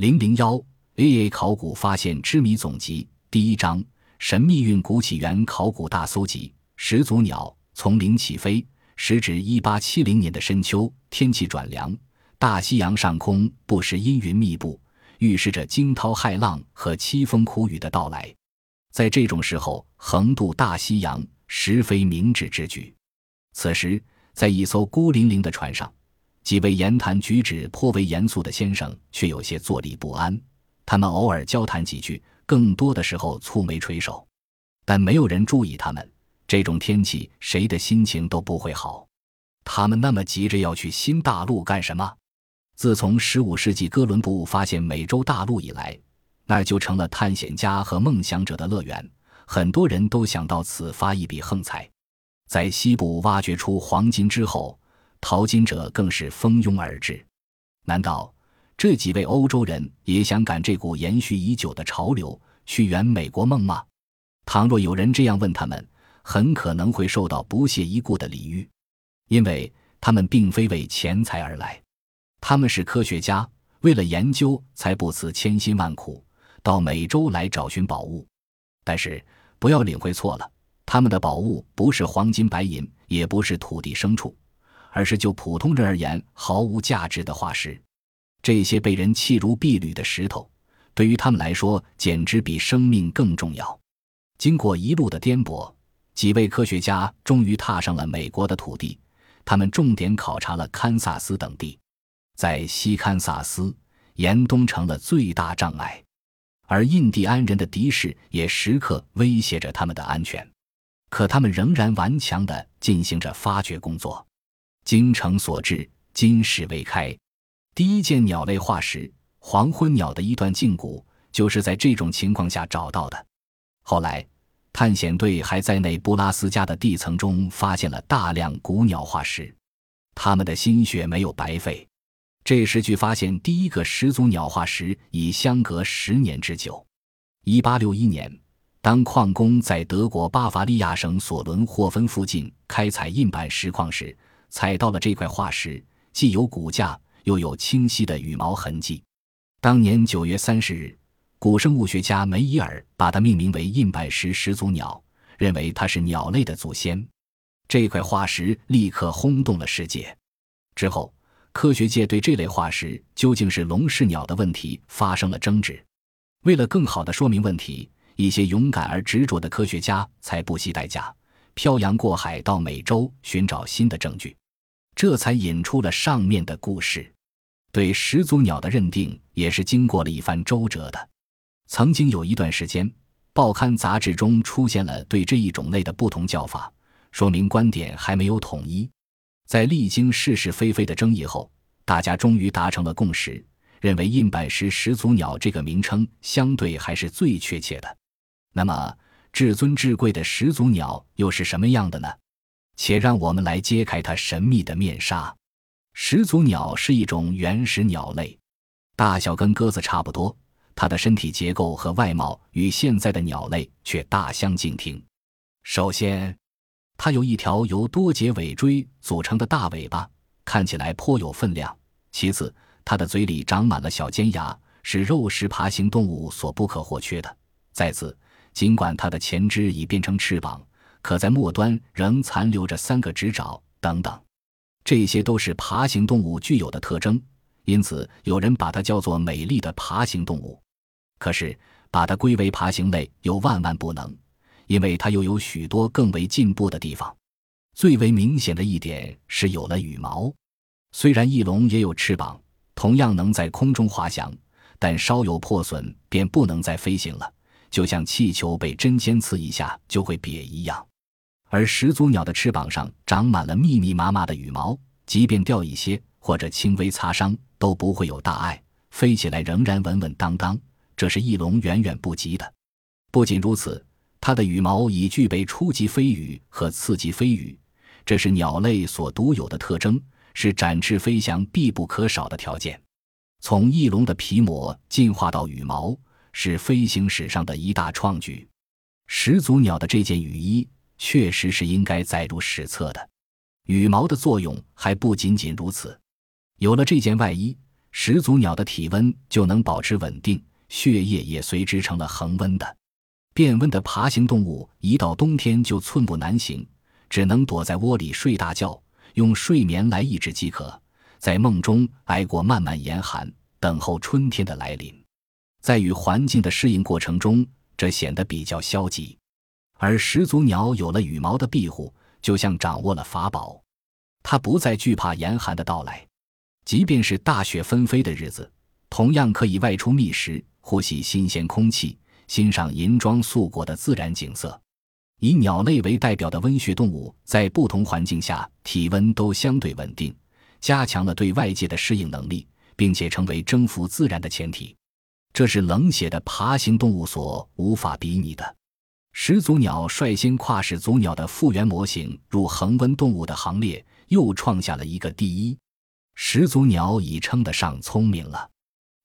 零零幺 A A 考古发现之谜总集第一章：神秘运古起源考古大搜集。始祖鸟从零起飞，时值一八七零年的深秋，天气转凉，大西洋上空不时阴云密布，预示着惊涛骇浪和凄风苦雨的到来。在这种时候，横渡大西洋实非明智之举。此时，在一艘孤零零的船上。几位言谈举止颇为严肃的先生却有些坐立不安。他们偶尔交谈几句，更多的时候蹙眉垂首，但没有人注意他们。这种天气，谁的心情都不会好。他们那么急着要去新大陆干什么？自从15世纪哥伦布发现美洲大陆以来，那就成了探险家和梦想者的乐园。很多人都想到此发一笔横财。在西部挖掘出黄金之后。淘金者更是蜂拥而至，难道这几位欧洲人也想赶这股延续已久的潮流，去圆美国梦吗？倘若有人这样问他们，很可能会受到不屑一顾的礼遇，因为他们并非为钱财而来，他们是科学家，为了研究才不辞千辛万苦到美洲来找寻宝物。但是不要领会错了，他们的宝物不是黄金白银，也不是土地牲畜。而是就普通人而言毫无价值的化石，这些被人弃如敝履的石头，对于他们来说简直比生命更重要。经过一路的颠簸，几位科学家终于踏上了美国的土地。他们重点考察了堪萨斯等地，在西堪萨斯，严冬成了最大障碍，而印第安人的敌视也时刻威胁着他们的安全。可他们仍然顽强地进行着发掘工作。精诚所至，金石未开。第一件鸟类化石——黄昏鸟的一段胫骨，就是在这种情况下找到的。后来，探险队还在内布拉斯加的地层中发现了大量古鸟化石，他们的心血没有白费。这时距发现第一个始祖鸟化石已相隔十年之久。一八六一年，当矿工在德国巴伐利亚省索伦霍芬附近开采印板石矿时，采到了这块化石，既有骨架，又有清晰的羽毛痕迹。当年九月三十日，古生物学家梅伊尔把它命名为印板石始祖鸟，认为它是鸟类的祖先。这块化石立刻轰动了世界。之后，科学界对这类化石究竟是龙是鸟的问题发生了争执。为了更好地说明问题，一些勇敢而执着的科学家才不惜代价，漂洋过海到美洲寻找新的证据。这才引出了上面的故事。对始祖鸟的认定也是经过了一番周折的。曾经有一段时间，报刊杂志中出现了对这一种类的不同叫法，说明观点还没有统一。在历经是是非非的争议后，大家终于达成了共识，认为印板石始祖鸟这个名称相对还是最确切的。那么，至尊至贵的始祖鸟又是什么样的呢？且让我们来揭开它神秘的面纱。始祖鸟是一种原始鸟类，大小跟鸽子差不多，它的身体结构和外貌与现在的鸟类却大相径庭。首先，它有一条由多节尾椎组成的大尾巴，看起来颇有分量。其次，它的嘴里长满了小尖牙，是肉食爬行动物所不可或缺的。再次，尽管它的前肢已变成翅膀。可在末端仍残留着三个指爪，等等，这些都是爬行动物具有的特征，因此有人把它叫做美丽的爬行动物。可是把它归为爬行类又万万不能，因为它又有许多更为进步的地方。最为明显的一点是有了羽毛。虽然翼龙也有翅膀，同样能在空中滑翔，但稍有破损便不能再飞行了，就像气球被针尖刺一下就会瘪一样。而始祖鸟的翅膀上长满了密密麻麻的羽毛，即便掉一些或者轻微擦伤都不会有大碍，飞起来仍然稳稳当当。这是翼龙远远不及的。不仅如此，它的羽毛已具备初级飞羽和次级飞羽，这是鸟类所独有的特征，是展翅飞翔必不可少的条件。从翼龙的皮膜进化到羽毛，是飞行史上的一大创举。始祖鸟的这件羽衣。确实是应该载入史册的。羽毛的作用还不仅仅如此。有了这件外衣，始祖鸟的体温就能保持稳定，血液也随之成了恒温的。变温的爬行动物一到冬天就寸步难行，只能躲在窝里睡大觉，用睡眠来抑制饥渴，在梦中挨过漫漫严寒，等候春天的来临。在与环境的适应过程中，这显得比较消极。而始祖鸟有了羽毛的庇护，就像掌握了法宝，它不再惧怕严寒的到来，即便是大雪纷飞的日子，同样可以外出觅食，呼吸新鲜空气。欣赏银装素裹的自然景色，以鸟类为代表的温血动物，在不同环境下体温都相对稳定，加强了对外界的适应能力，并且成为征服自然的前提。这是冷血的爬行动物所无法比拟的。始祖鸟率先跨始祖鸟的复原模型入恒温动物的行列，又创下了一个第一。始祖鸟已称得上聪明了。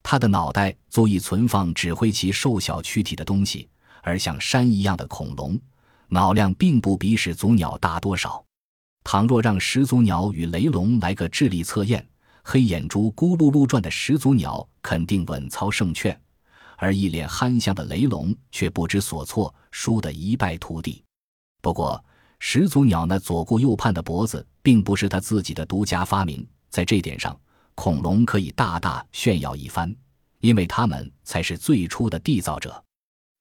它的脑袋足以存放指挥其瘦小躯体的东西，而像山一样的恐龙，脑量并不比始祖鸟大多少。倘若让始祖鸟与雷龙来个智力测验，黑眼珠咕噜噜转的始祖鸟肯定稳操胜券，而一脸憨相的雷龙却不知所措，输得一败涂地。不过，始祖鸟那左顾右盼的脖子并不是他自己的独家发明，在这点上。恐龙可以大大炫耀一番，因为它们才是最初的缔造者。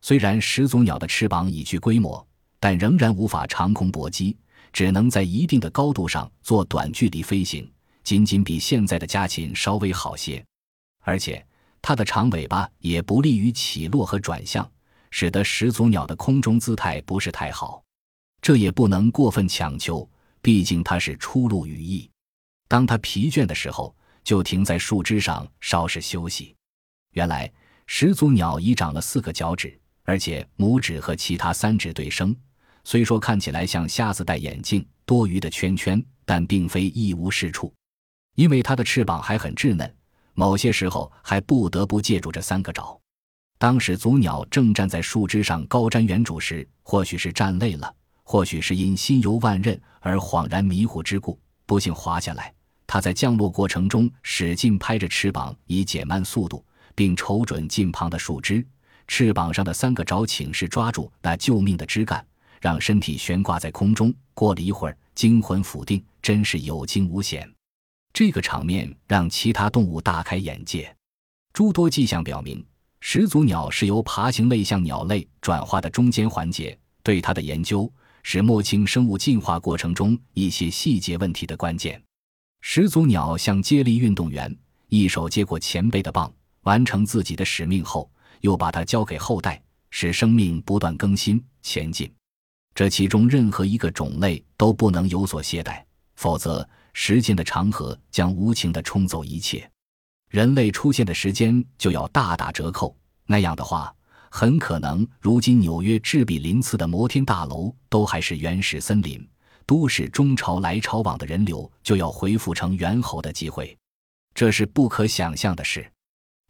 虽然始祖鸟的翅膀已具规模，但仍然无法长空搏击，只能在一定的高度上做短距离飞行，仅仅比现在的家禽稍微好些。而且，它的长尾巴也不利于起落和转向，使得始祖鸟的空中姿态不是太好。这也不能过分强求，毕竟它是出露羽翼。当它疲倦的时候。就停在树枝上稍事休息。原来始祖鸟已长了四个脚趾，而且拇指和其他三指对生。虽说看起来像瞎子戴眼镜，多余的圈圈，但并非一无是处。因为它的翅膀还很稚嫩，某些时候还不得不借助这三个爪。当始祖鸟正站在树枝上高瞻远瞩时，或许是站累了，或许是因心游万仞而恍然迷糊之故，不幸滑下来。它在降落过程中使劲拍着翅膀以减慢速度，并瞅准近旁的树枝，翅膀上的三个爪请势抓住那救命的枝干，让身体悬挂在空中。过了一会儿，惊魂甫定，真是有惊无险。这个场面让其他动物大开眼界。诸多迹象表明，始祖鸟是由爬行类向鸟类转化的中间环节。对它的研究是摸清生物进化过程中一些细节问题的关键。始祖鸟像接力运动员，一手接过前辈的棒，完成自己的使命后，又把它交给后代，使生命不断更新前进。这其中任何一个种类都不能有所懈怠，否则时间的长河将无情地冲走一切，人类出现的时间就要大打折扣。那样的话，很可能如今纽约赤壁鳞次的摩天大楼都还是原始森林。都市中潮来潮往的人流就要恢复成猿猴的机会，这是不可想象的事。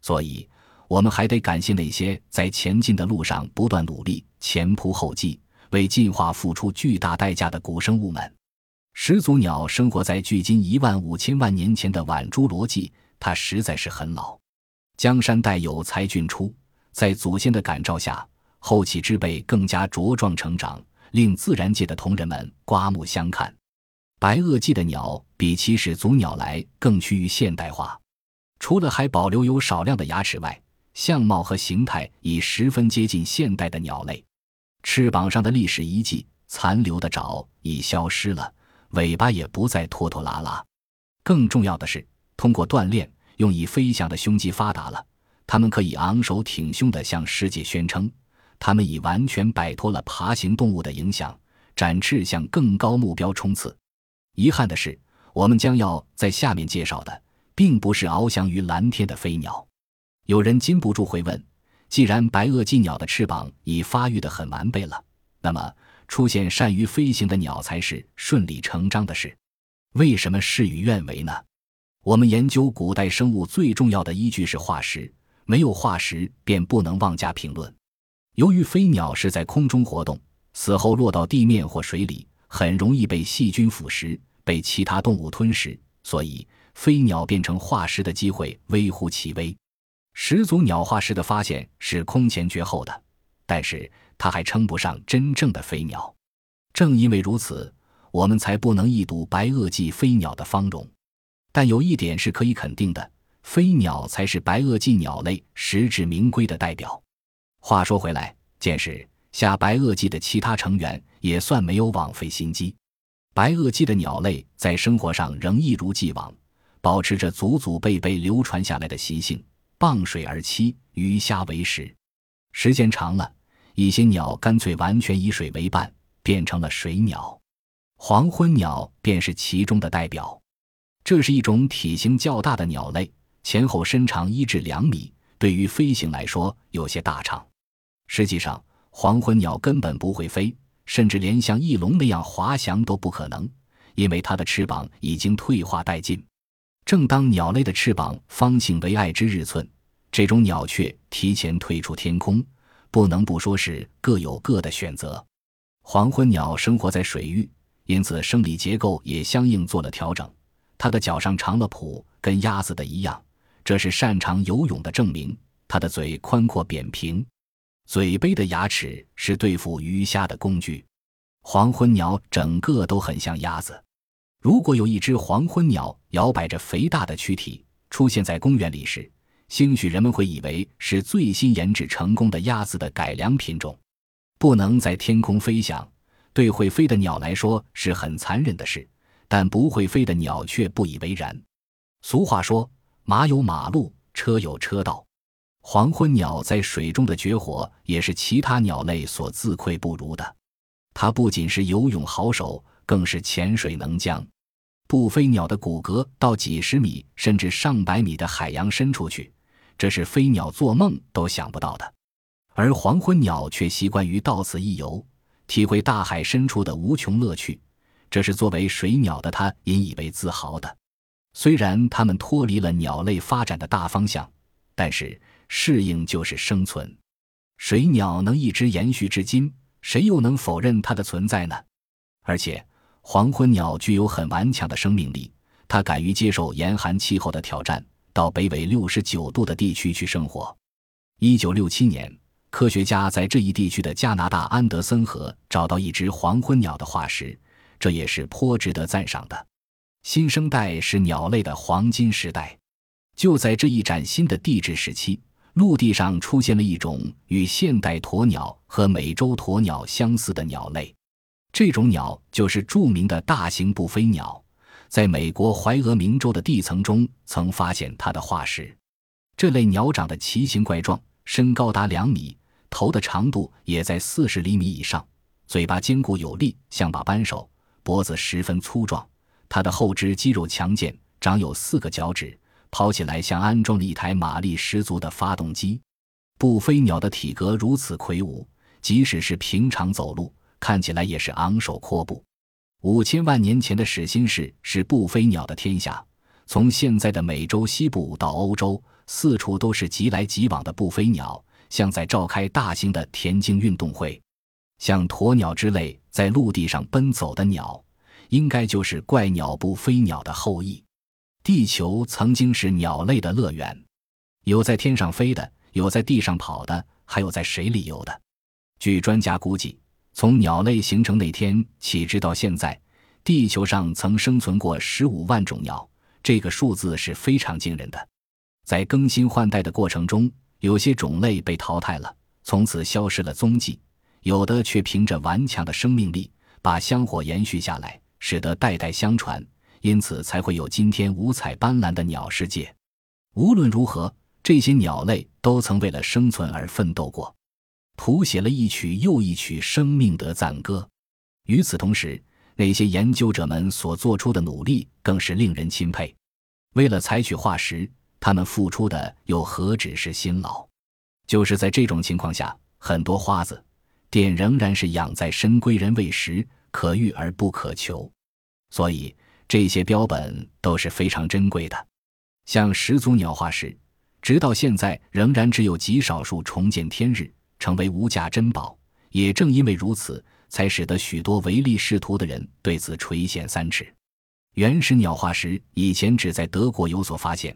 所以，我们还得感谢那些在前进的路上不断努力、前仆后继、为进化付出巨大代价的古生物们。始祖鸟生活在距今一万五千万年前的晚侏罗纪，它实在是很老。江山代有才俊出，在祖先的感召下，后起之辈更加茁壮成长。令自然界的同仁们刮目相看。白垩纪的鸟比起始祖鸟来更趋于现代化，除了还保留有少量的牙齿外，相貌和形态已十分接近现代的鸟类。翅膀上的历史遗迹、残留的爪已消失了，尾巴也不再拖拖拉拉。更重要的是，通过锻炼，用以飞翔的胸肌发达了，它们可以昂首挺胸地向世界宣称。它们已完全摆脱了爬行动物的影响，展翅向更高目标冲刺。遗憾的是，我们将要在下面介绍的，并不是翱翔于蓝天的飞鸟。有人禁不住会问：既然白垩纪鸟的翅膀已发育得很完备了，那么出现善于飞行的鸟才是顺理成章的事？为什么事与愿违呢？我们研究古代生物最重要的依据是化石，没有化石便不能妄加评论。由于飞鸟是在空中活动，死后落到地面或水里，很容易被细菌腐蚀，被其他动物吞食，所以飞鸟变成化石的机会微乎其微。始祖鸟化石的发现是空前绝后的，但是它还称不上真正的飞鸟。正因为如此，我们才不能一睹白垩纪飞鸟的芳容。但有一点是可以肯定的：飞鸟才是白垩纪鸟类实至名归的代表。话说回来，见识下白垩纪的其他成员也算没有枉费心机。白垩纪的鸟类在生活上仍一如既往，保持着祖祖辈辈流传下来的习性。傍水而栖，鱼虾为食。时间长了，一些鸟干脆完全以水为伴，变成了水鸟。黄昏鸟便是其中的代表。这是一种体型较大的鸟类，前后身长一至两米，对于飞行来说有些大长。实际上，黄昏鸟根本不会飞，甚至连像翼龙那样滑翔都不可能，因为它的翅膀已经退化殆尽。正当鸟类的翅膀方兴为爱之日寸，这种鸟却提前退出天空，不能不说是各有各的选择。黄昏鸟生活在水域，因此生理结构也相应做了调整。它的脚上长了蹼，跟鸭子的一样，这是擅长游泳的证明。它的嘴宽阔扁平，嘴杯的牙齿是对付鱼虾的工具。黄昏鸟整个都很像鸭子。如果有一只黄昏鸟摇摆着肥大的躯体出现在公园里时，兴许人们会以为是最新研制成功的鸭子的改良品种。不能在天空飞翔，对会飞的鸟来说是很残忍的事，但不会飞的鸟却不以为然。俗话说：“马有马路，车有车道。”黄昏鸟在水中的绝活也是其他鸟类所自愧不如的。它不仅是游泳好手，更是潜水能将。不飞鸟的骨骼到几十米甚至上百米的海洋深处去，这是飞鸟做梦都想不到的。而黄昏鸟却习惯于到此一游，体会大海深处的无穷乐趣，这是作为水鸟的它引以为自豪的。虽然它们脱离了鸟类发展的大方向，但是适应就是生存。水鸟能一直延续至今，谁又能否认它的存在呢？而且。黄昏鸟具有很顽强的生命力，它敢于接受严寒气候的挑战，到北纬六十九度的地区去生活。一九六七年，科学家在这一地区的加拿大安德森河找到一只黄昏鸟的化石，这也是颇值得赞赏的。新生代是鸟类的黄金时代，就在这一崭新的地质时期，陆地上出现了一种与现代鸵鸟和美洲鸵鸟相似的鸟类。这种鸟就是著名的大型不飞鸟，在美国怀俄明州的地层中曾发现它的化石。这类鸟长得奇形怪状，身高达两米，头的长度也在四十厘米以上，嘴巴坚固有力，像把扳手，脖子十分粗壮。它的后肢肌肉强健，长有四个脚趾，跑起来像安装了一台马力十足的发动机。不飞鸟的体格如此魁梧，即使是平常走路。看起来也是昂首阔步。五千万年前的始新世是不飞鸟的天下，从现在的美洲西部到欧洲，四处都是急来急往的不飞鸟，像在召开大型的田径运动会。像鸵鸟之类在陆地上奔走的鸟，应该就是怪鸟不飞鸟的后裔。地球曾经是鸟类的乐园，有在天上飞的，有在地上跑的，还有在水里游的。据专家估计。从鸟类形成那天起，直到现在，地球上曾生存过十五万种鸟，这个数字是非常惊人的。在更新换代的过程中，有些种类被淘汰了，从此消失了踪迹；有的却凭着顽强的生命力，把香火延续下来，使得代代相传，因此才会有今天五彩斑斓的鸟世界。无论如何，这些鸟类都曾为了生存而奋斗过。谱写了一曲又一曲生命的赞歌。与此同时，那些研究者们所做出的努力更是令人钦佩。为了采取化石，他们付出的又何止是辛劳？就是在这种情况下，很多花子店仍然是养在深闺人喂食，可遇而不可求。所以，这些标本都是非常珍贵的。像始祖鸟化石，直到现在仍然只有极少数重见天日。成为无价珍宝，也正因为如此，才使得许多唯利是图的人对此垂涎三尺。原始鸟化石以前只在德国有所发现，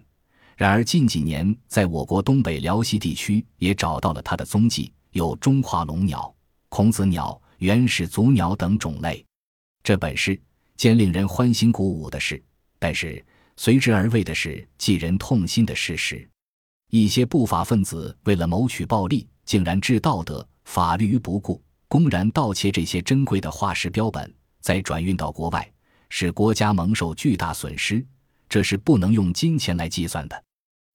然而近几年在我国东北辽西地区也找到了它的踪迹，有中华龙鸟、孔子鸟、原始祖鸟等种类。这本是件令人欢欣鼓舞的事，但是随之而为的是寄人痛心的事实：一些不法分子为了谋取暴利，竟然置道德、法律于不顾，公然盗窃这些珍贵的化石标本，再转运到国外。使国家蒙受巨大损失，这是不能用金钱来计算的。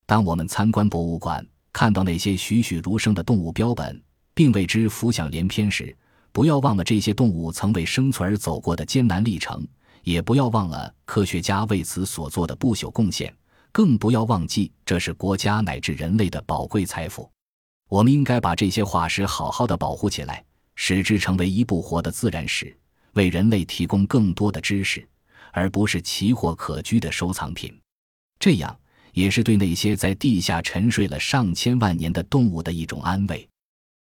当我们参观博物馆，看到那些栩栩如生的动物标本，并为之浮想联翩时，不要忘了这些动物曾为生存而走过的艰难历程，也不要忘了科学家为此所做的不朽贡献，更不要忘记这是国家乃至人类的宝贵财富。我们应该把这些化石好好的保护起来，使之成为一部活的自然史。为人类提供更多的知识，而不是奇货可居的收藏品，这样也是对那些在地下沉睡了上千万年的动物的一种安慰。